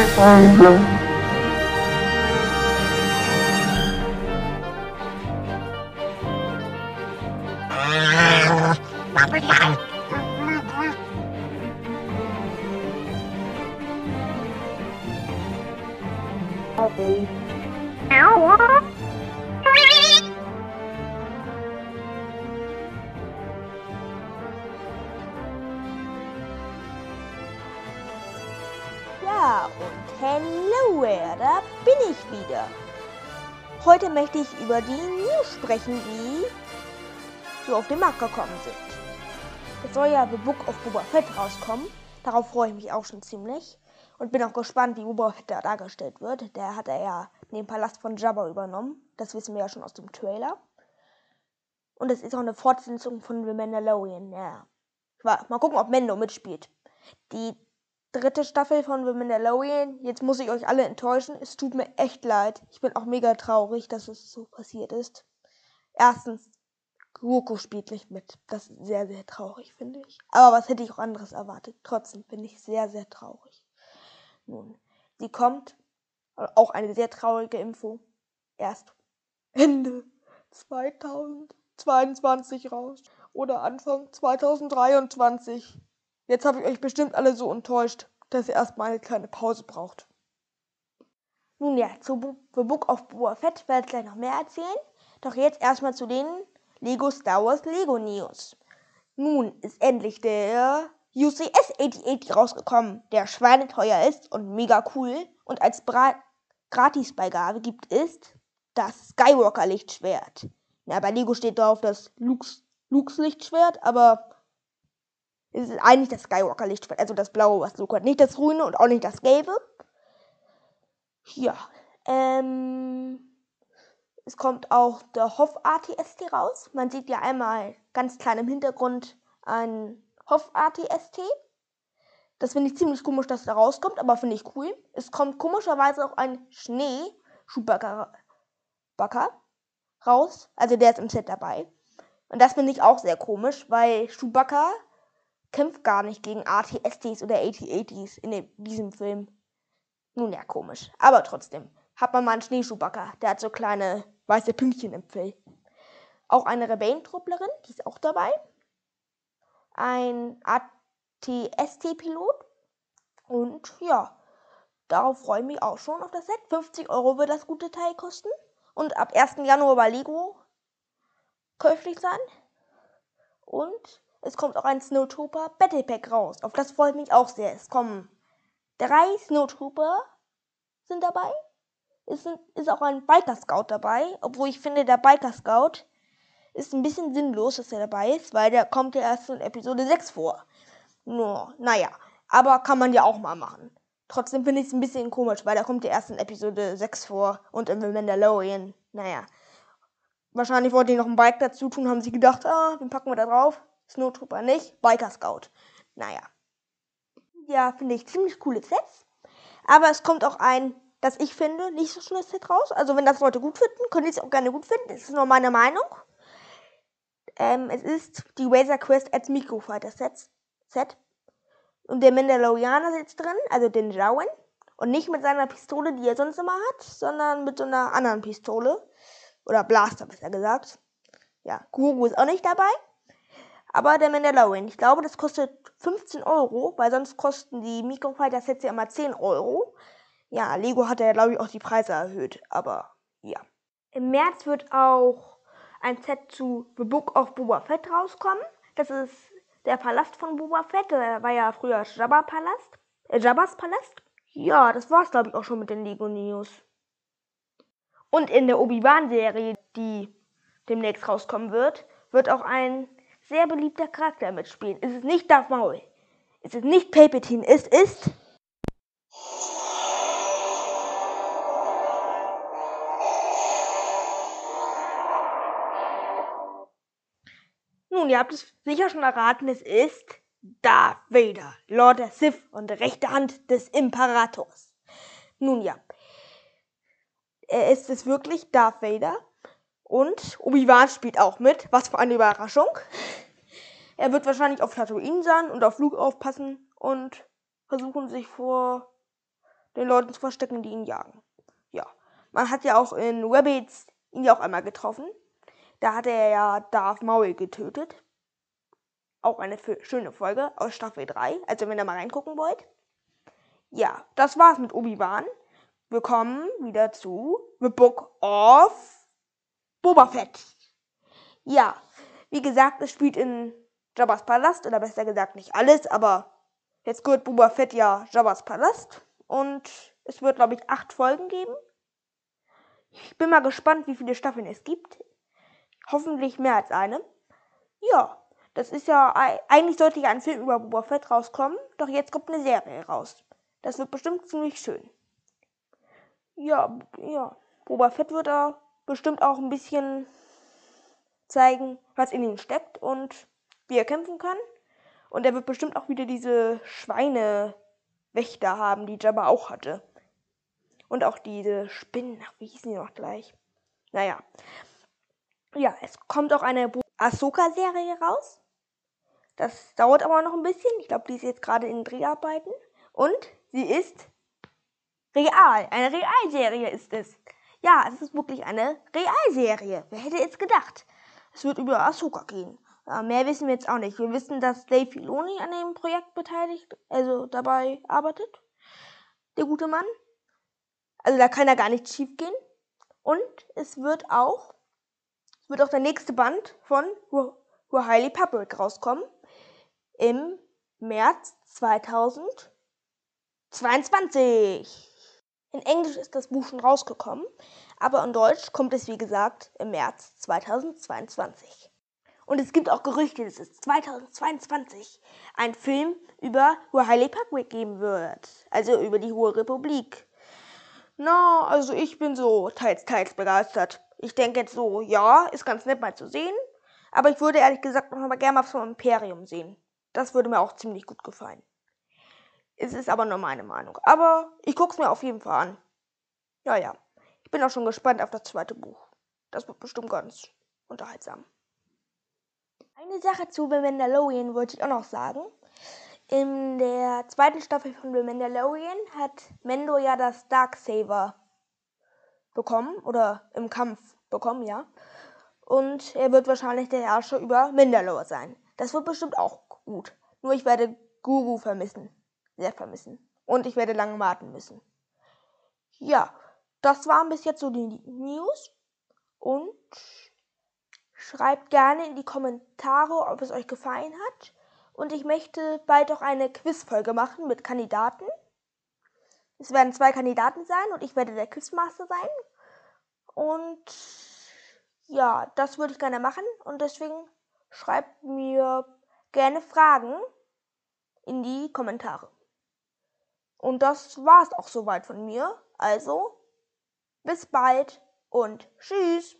trái tay lên Bye-bye. Und hello, da bin ich wieder. Heute möchte ich über die News sprechen, die so auf den Markt gekommen sind. Es soll ja The Book of Boba Fett rauskommen. Darauf freue ich mich auch schon ziemlich. Und bin auch gespannt, wie Boba Fett da dargestellt wird. Der hat er ja den Palast von Jabba übernommen. Das wissen wir ja schon aus dem Trailer. Und es ist auch eine Fortsetzung von The Mandalorian. Ja. Mal gucken, ob Mendo mitspielt. Die dritte Staffel von The Mandalorian. Jetzt muss ich euch alle enttäuschen. Es tut mir echt leid. Ich bin auch mega traurig, dass es so passiert ist. Erstens, Grogu spielt nicht mit. Das ist sehr, sehr traurig, finde ich. Aber was hätte ich auch anderes erwartet? Trotzdem bin ich sehr, sehr traurig. Nun, sie kommt. Auch eine sehr traurige Info. Erst Ende 2022 raus. Oder Anfang 2023. Jetzt habe ich euch bestimmt alle so enttäuscht, dass ihr erstmal eine kleine Pause braucht. Nun ja, zu The Book of Boba Fett werde ich gleich noch mehr erzählen. Doch jetzt erstmal zu den Lego Star Wars Lego News. Nun ist endlich der UCS 8080 rausgekommen, der schweineteuer ist und mega cool. Und als Bra Gratisbeigabe gibt es das Skywalker Lichtschwert. Na, bei Lego steht drauf das Lukes, Lukes Lichtschwert, aber ist eigentlich das Skywalker Lichtschwert, also das blaue, was Luke hat. Nicht das grüne und auch nicht das gelbe. Ja, ähm, es kommt auch der Hoff ATST raus. Man sieht ja einmal ganz klein im Hintergrund ein Hoff ATST. Das finde ich ziemlich komisch, dass da rauskommt, aber finde ich cool. Es kommt komischerweise auch ein Schnee Schuhbacker raus. Also der ist im Set dabei. Und das finde ich auch sehr komisch, weil Chewbacca kämpft gar nicht gegen ATSTs oder AT-80s in diesem Film. Nun ja, komisch. Aber trotzdem. Hat man mal einen Schneeschuhbacker. Der hat so kleine weiße Pünktchen im Fell. Auch eine Rebellentrupplerin, die ist auch dabei. Ein ATST-Pilot. Und ja, darauf freue ich mich auch schon auf das Set. 50 Euro wird das gute Teil kosten. Und ab 1. Januar bei Lego käuflich sein. Und es kommt auch ein Snowtrooper Battle Pack raus. Auf das freue ich mich auch sehr. Es kommen drei Snowtrooper sind dabei. Es ist auch ein Biker Scout dabei, obwohl ich finde, der Biker Scout ist ein bisschen sinnlos, dass er dabei ist, weil der kommt ja erst in Episode 6 vor. Nur, naja, aber kann man ja auch mal machen. Trotzdem finde ich es ein bisschen komisch, weil der kommt ja erst in Episode 6 vor und in The Mandalorian. Naja. Wahrscheinlich wollten die noch ein Bike dazu tun, haben sie gedacht, ah, den packen wir da drauf. Snowtrooper nicht, Biker Scout. Naja. Ja, finde ich ziemlich coole Sets. Aber es kommt auch ein, das ich finde, nicht so schönes Set raus. Also wenn das Leute gut finden, können die es auch gerne gut finden. Das ist nur meine Meinung. Ähm, es ist die Razor Quest als Microfighter Set. Set. Und der Mandalorianer sitzt drin, also den Jauen. Und nicht mit seiner Pistole, die er sonst immer hat, sondern mit so einer anderen Pistole. Oder Blaster, besser gesagt. Ja, Guru ist auch nicht dabei. Aber der Mandalorian, ich glaube, das kostet 15 Euro, weil sonst kosten die Microfighter-Sets ja immer 10 Euro. Ja, Lego hat ja, glaube ich, auch die Preise erhöht, aber ja. Im März wird auch ein Set zu The Book of Boba Fett rauskommen. Das ist der Palast von Boba Fett, der war ja früher Jabba Palast, äh, Jabbas Palast. Ja, das war's, glaube ich, auch schon mit den Lego News. Und in der Obi-Wan-Serie, die demnächst rauskommen wird, wird auch ein sehr beliebter Charakter mitspielen. Es ist nicht Darth Maul. Es ist nicht Palpatine. Es ist... Nun, ihr habt es sicher schon erraten, es ist Darth Vader, Lord der Sith und rechte Hand des Imperators. Nun ja, ist es wirklich Darth Vader und Obi-Wan spielt auch mit. Was für eine Überraschung. Er wird wahrscheinlich auf Tatooine sein und auf Luke aufpassen und versuchen sich vor den Leuten zu verstecken, die ihn jagen. Ja. Man hat ja auch in Rabbits ihn ja auch einmal getroffen. Da hat er ja Darth Maul getötet. Auch eine schöne Folge aus Staffel 3, also wenn ihr mal reingucken wollt. Ja, das war's mit Obi-Wan. Wir kommen wieder zu The Book of Boba Fett. Ja, wie gesagt, es spielt in Jabba's Palast, oder besser gesagt nicht alles, aber jetzt gehört Boba Fett ja Jabba's Palast. Und es wird, glaube ich, acht Folgen geben. Ich bin mal gespannt, wie viele Staffeln es gibt. Hoffentlich mehr als eine. Ja, das ist ja, eigentlich sollte ja ein Film über Boba Fett rauskommen, doch jetzt kommt eine Serie raus. Das wird bestimmt ziemlich schön. Ja, ja, Boba Fett wird da bestimmt auch ein bisschen zeigen, was in ihm steckt und wie er kämpfen kann. Und er wird bestimmt auch wieder diese Schweinewächter haben, die Jabba auch hatte. Und auch diese Spinnen, wie hießen die noch gleich? Naja. Ja, es kommt auch eine Ahsoka-Serie raus. Das dauert aber noch ein bisschen. Ich glaube, die ist jetzt gerade in Dreharbeiten. Und sie ist real. Eine Realserie ist es. Ja, es ist wirklich eine Realserie. Wer hätte es gedacht? Es wird über Ahsoka gehen. Ja, mehr wissen wir jetzt auch nicht. Wir wissen, dass Dave Filoni an dem Projekt beteiligt, also dabei arbeitet. Der gute Mann. Also da kann ja gar nichts schief gehen. Und es wird auch, es wird auch der nächste Band von Who Highly Public rauskommen. Im März 2022. In Englisch ist das Buch schon rausgekommen, aber in Deutsch kommt es wie gesagt im März 2022. Und es gibt auch Gerüchte, dass es 2022 ein Film über Riley Parkwick geben wird. Also über die Hohe Republik. Na, also ich bin so teils, teils begeistert. Ich denke jetzt so, ja, ist ganz nett mal zu sehen. Aber ich würde ehrlich gesagt noch mal gerne mal vom Imperium sehen. Das würde mir auch ziemlich gut gefallen. Es ist aber nur meine Meinung. Aber ich gucke es mir auf jeden Fall an. Ja, ja. Ich bin auch schon gespannt auf das zweite Buch. Das wird bestimmt ganz unterhaltsam. Eine Sache zu The Mandalorian wollte ich auch noch sagen. In der zweiten Staffel von The Mandalorian hat Mendo ja das Darksaber bekommen oder im Kampf bekommen, ja. Und er wird wahrscheinlich der Herrscher über Mandalore sein. Das wird bestimmt auch gut. Nur ich werde Guru vermissen sehr vermissen. Und ich werde lange warten müssen. Ja, das waren bis jetzt so die News. Und schreibt gerne in die Kommentare, ob es euch gefallen hat. Und ich möchte bald auch eine Quizfolge machen mit Kandidaten. Es werden zwei Kandidaten sein und ich werde der Quizmaster sein. Und ja, das würde ich gerne machen. Und deswegen schreibt mir gerne Fragen in die Kommentare. Und das war's auch soweit von mir. Also, bis bald und tschüss.